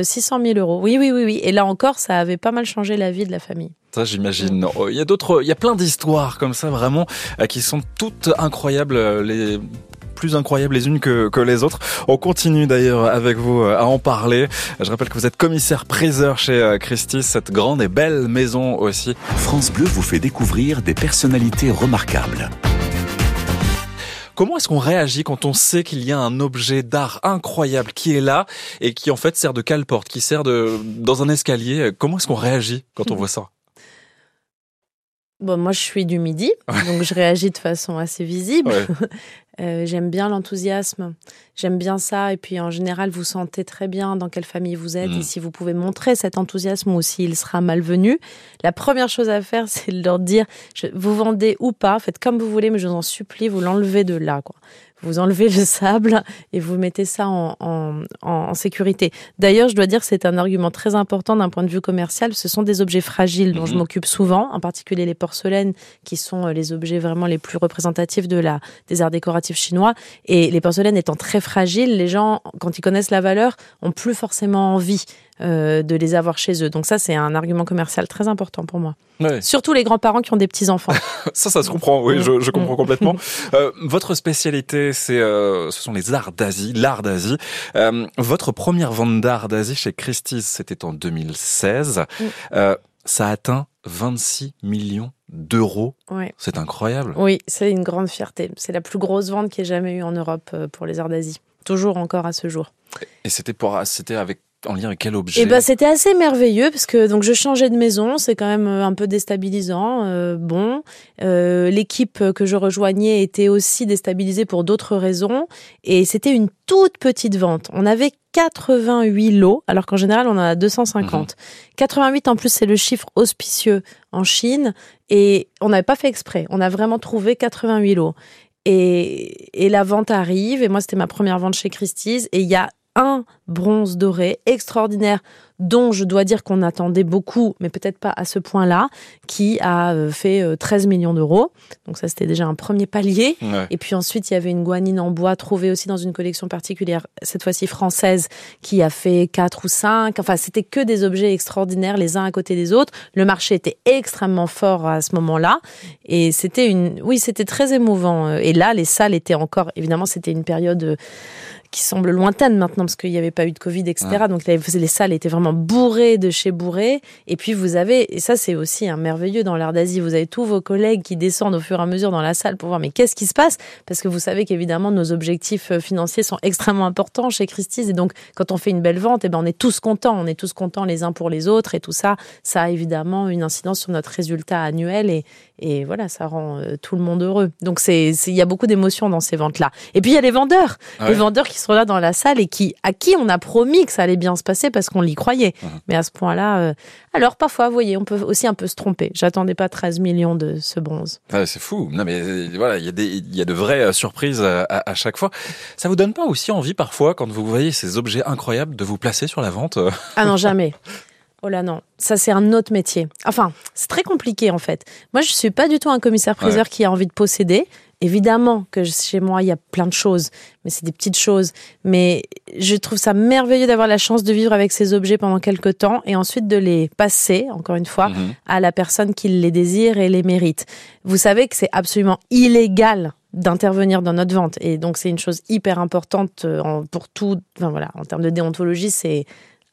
600 000 euros. Oui, oui, oui, oui. Et là encore, ça avait pas mal changé la vie de la famille.
Ça, j'imagine. Il y a d'autres, il y a plein d'histoires comme ça, vraiment, qui sont toutes incroyables. Les plus incroyables les unes que, que les autres. On continue d'ailleurs avec vous euh, à en parler. Je rappelle que vous êtes commissaire priseur chez euh, Christie, cette grande et belle maison aussi.
France Bleu vous fait découvrir des personnalités remarquables.
Comment est-ce qu'on réagit quand on sait qu'il y a un objet d'art incroyable qui est là et qui en fait sert de cale-porte, qui sert de dans un escalier? Comment est-ce qu'on réagit quand on voit ça?
Bon, moi, je suis du midi, donc je réagis de façon assez visible. Euh, j'aime bien l'enthousiasme, j'aime bien ça. Et puis en général, vous sentez très bien dans quelle famille vous êtes. Et mm. si vous pouvez montrer cet enthousiasme ou s'il sera malvenu, la première chose à faire, c'est de leur dire, vous vendez ou pas, faites comme vous voulez, mais je vous en supplie, vous l'enlevez de là. Quoi vous enlevez le sable et vous mettez ça en, en, en sécurité. D'ailleurs, je dois dire que c'est un argument très important d'un point de vue commercial. Ce sont des objets fragiles dont je mhm. m'occupe souvent, en particulier les porcelaines, qui sont euh, les objets vraiment les plus représentatifs de la, des arts décoratifs chinois. Et les porcelaines étant très fragiles, les gens, quand ils connaissent la valeur, ont plus forcément envie euh, de les avoir chez eux. Donc ça, c'est un argument commercial très important pour moi. Surtout les grands-parents qui ont des petits-enfants.
ça, ça se comprend, oui, je, je comprends complètement. Euh, votre spécialité, c'est, euh, ce sont les arts d'Asie, l'art d'Asie. Votre première vente d'art d'Asie chez Christie's, c'était en 2016. Euh, ça a atteint 26 millions d'euros. C'est incroyable.
Oui, c'est une grande fierté. C'est la plus grosse vente qu'il y ait jamais eu en Europe pour les arts d'Asie. Toujours encore à ce jour.
Et c'était pour, c'était avec en lien avec quel objet
Eh ben, c'était assez merveilleux parce que donc je changeais de maison, c'est quand même un peu déstabilisant. Euh, bon, euh, l'équipe que je rejoignais était aussi déstabilisée pour d'autres raisons et c'était une toute petite vente. On avait 88 lots, alors qu'en général on en a 250. 88 en plus c'est le chiffre auspicieux en Chine et on n'avait pas fait exprès. On a vraiment trouvé 88 lots. Et, et la vente arrive, et moi c'était ma première vente chez Christie's, et il y a un bronze doré extraordinaire dont je dois dire qu'on attendait beaucoup, mais peut-être pas à ce point-là, qui a euh, fait 13 euh, millions d'euros. Donc ça, c'était déjà un premier palier. Et puis ensuite, il y avait une guanine en bois trouvée aussi dans une collection particulière, cette fois-ci française, qui a fait 4 ou 5. Enfin, c'était que des objets extraordinaires les uns à côté des autres. Le marché était extrêmement fort à ce moment-là. Et c'était une, oui, c'était très émouvant. Et là, les salles étaient encore, évidemment, c'était une période qui semble lointaine maintenant parce qu'il n'y avait pas eu de Covid, etc. Donc les salles étaient vraiment bourrées de chez bourrées. Et puis vous avez, et ça c'est aussi un merveilleux dans l'art d'Asie, vous avez tous vos collègues qui descendent au fur et à mesure dans la salle pour voir mais qu'est-ce qui se passe? Parce que vous savez qu'évidemment nos objectifs euh, financiers sont extrêmement importants chez Christie's. Et donc quand on fait une belle vente, et eh ben on est tous contents, on est tous contents les uns pour les autres. Et tout ça, ça a évidemment une incidence sur notre résultat annuel. Et, et voilà, ça rend euh, tout le monde heureux. Donc c'est, il y a beaucoup d'émotions dans ces ventes-là. Et puis il y a les vendeurs, ah les vendeurs qui là dans la salle et qui, à qui on a promis que ça allait bien se passer parce qu'on l'y croyait. Mmh. Mais à ce point-là, euh, alors parfois, vous voyez, on peut aussi un peu se tromper. J'attendais pas 13 millions de ce bronze.
Ah, c'est fou. Non mais euh, voilà, il y a des, y a de vraies surprises à, à, chaque fois. Ça vous donne pas aussi envie parfois quand vous voyez ces objets incroyables de vous placer sur la vente
Ah non, jamais. Oh là non, ça c'est un autre métier. Enfin, c'est très compliqué en fait. Moi, je suis pas du tout un commissaire-priseur qui a envie de posséder. Évidemment que chez moi, il y a plein de choses, mais c'est des petites choses. Mais je trouve ça merveilleux d'avoir la chance de vivre avec ces objets pendant quelques temps et ensuite de les passer, encore une fois, mhm. à la personne qui les désire et les mérite. Vous savez que c'est absolument illégal d'intervenir dans notre vente. Et donc, c'est une chose hyper importante euh, pour tout. Enfin, voilà, en termes de déontologie, c'est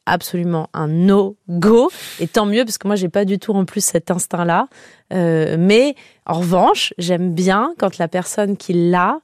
absolument un no-go. Et tant mieux, parce que moi, j'ai pas du tout en plus cet instinct-là. Euh, mais en revanche, j'aime bien quand la personne qui l'a,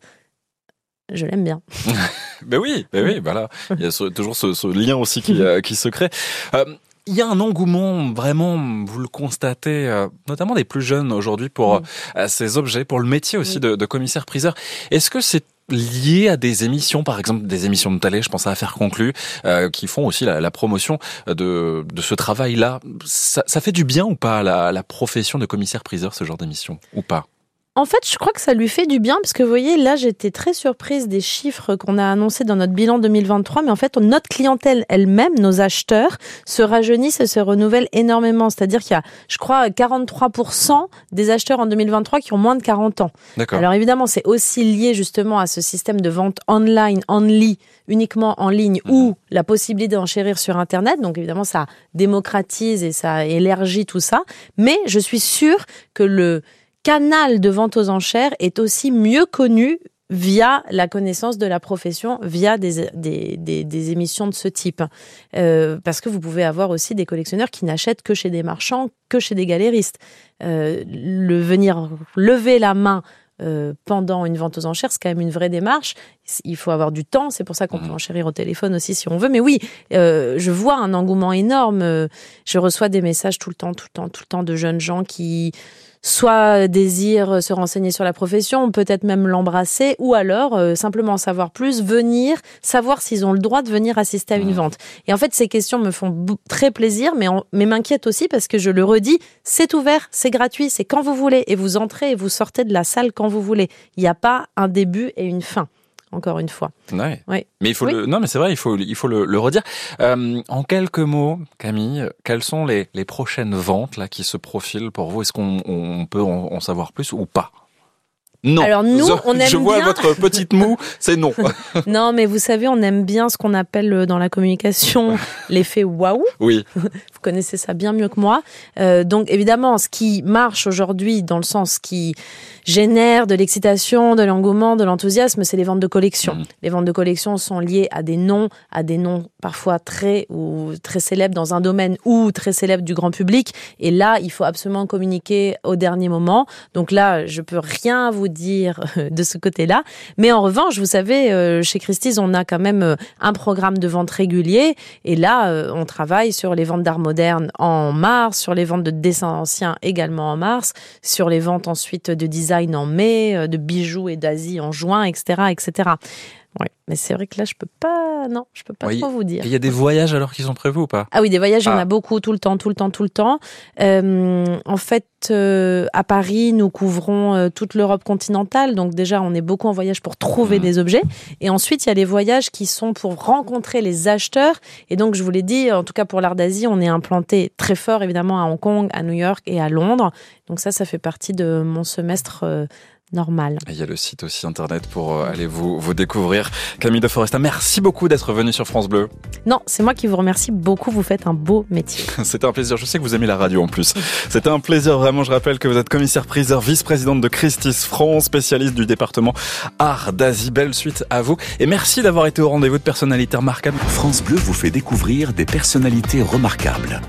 je l'aime bien.
ben oui, ben oui, voilà. Il y a toujours ce, lien aussi qui, euh, qui se crée. Euh, il y a un engouement vraiment, vous le constatez, notamment des plus jeunes aujourd'hui pour ces objets, pour le métier aussi de, de commissaire-priseur. Est-ce que c'est lié à des émissions, par exemple des émissions de télé, je pense à Affaires conclues, euh, qui font aussi la, la promotion de, de ce travail-là. Ça, ça, fait du bien ou pas à la, la profession de commissaire-priseur, ce genre d'émission, ou pas?
En fait, je crois que ça lui fait du bien parce que vous voyez, là, j'étais très surprise des chiffres qu'on a annoncés dans notre bilan 2023. Mais en fait, notre clientèle elle-même, nos acheteurs, se rajeunissent et se renouvellent énormément. C'est-à-dire qu'il y a, je crois, 43% des acheteurs en 2023 qui ont moins de 40 ans. Alors évidemment, c'est aussi lié justement à ce système de vente online, only, uniquement en ligne, mhm. ou la possibilité d'enchérir sur Internet. Donc évidemment, ça démocratise et ça élargit tout ça. Mais je suis sûre que le canal de vente aux enchères est aussi mieux connu via la connaissance de la profession, via des, des, émissions de ce type. Euh, parce que vous pouvez avoir aussi des collectionneurs qui n'achètent que chez des marchands, que chez des galéristes. Euh, le venir lever la main euh, pendant une vente aux enchères, c'est quand même une vraie démarche. Il faut avoir du temps, c'est pour ça qu'on peut mmh. enchérir au téléphone aussi si on veut. Mais oui, je vois un engouement énorme. Je reçois des messages tout le temps, tout le temps, tout le temps de jeunes gens qui soit désirent se renseigner sur la profession, peut-être même l'embrasser, ou alors euh, simplement savoir plus, venir, savoir s'ils ont le droit de venir assister à une mmh. vente. Et en fait, ces questions me font très plaisir, mais, mais m'inquiètent aussi parce que je le redis, c'est ouvert, c'est gratuit, c'est quand vous voulez, et vous entrez et vous sortez de la salle quand vous voulez. Il n'y a pas un début et une fin encore une fois.
Ouais. Mais il faut le, non, mais c'est vrai, il faut, il faut le, redire. Euh, en quelques mots, Camille, quelles sont les, les prochaines ventes là qui se profilent pour vous? Est-ce qu'on peut en, savoir plus ou pas? Non.
Alors nous, on aime
Je vois votre petite moue, c'est non.
non, mais vous savez, on aime bien ce qu'on appelle euh, dans la communication l'effet waouh.
Oui.
vous connaissez ça bien mieux que moi. Euh, donc évidemment, ce qui marche aujourd'hui, dans le sens qui génère de l'excitation, de l'engouement, de l'enthousiasme, c'est les ventes de collection. Mmh. Les ventes de collection sont liées à des noms, à des noms parfois très ou très célèbres dans un domaine ou très célèbres du grand public. Et là, il faut absolument communiquer au dernier moment. Donc là, je peux rien vous dire de ce côté-là. Mais en revanche, vous savez, chez Christie's, on a quand même un programme de vente régulier. Et là, on travaille sur les ventes d'art moderne en mars, sur les ventes de dessins anciens également en mars, sur les ventes ensuite de design en mai, de bijoux et d'Asie en juin, etc., etc. Oui, mais c'est vrai que là, je peux pas, non, je peux pas trop vous dire.
Il y a des voyages alors qui sont prévus ou pas?
Ah oui, des voyages, il y en a ah. beaucoup, tout le temps, tout le temps, tout le temps. Euh, en fait, euh, à Paris, nous couvrons euh, toute l'Europe continentale, donc déjà, on est beaucoup en voyage pour trouver mmh. des objets. Et ensuite, il y a les voyages qui sont pour rencontrer les acheteurs. Et donc, je vous l'ai dit, en tout cas pour l'art d'Asie, on est implanté très fort, évidemment, à Hong Kong, à New York et à Londres. Donc ça, ça fait partie de mon semestre normal.
il y a le site aussi internet pour euh, aller vous, vous découvrir. Camille de Foresta, merci beaucoup d'être venue sur France Bleu.
Non, c'est moi qui vous remercie beaucoup. Vous faites un beau métier.
C'était un plaisir. Je sais que vous aimez la radio en plus. C'était un plaisir vraiment. Je rappelle que vous êtes commissaire priseur, vice-présidente de Christie's France, spécialiste du département Art d'Asie. Belle suite à vous. Et merci d'avoir été au rendez-vous de personnalités remarquables.
France Bleu vous fait découvrir des personnalités remarquables.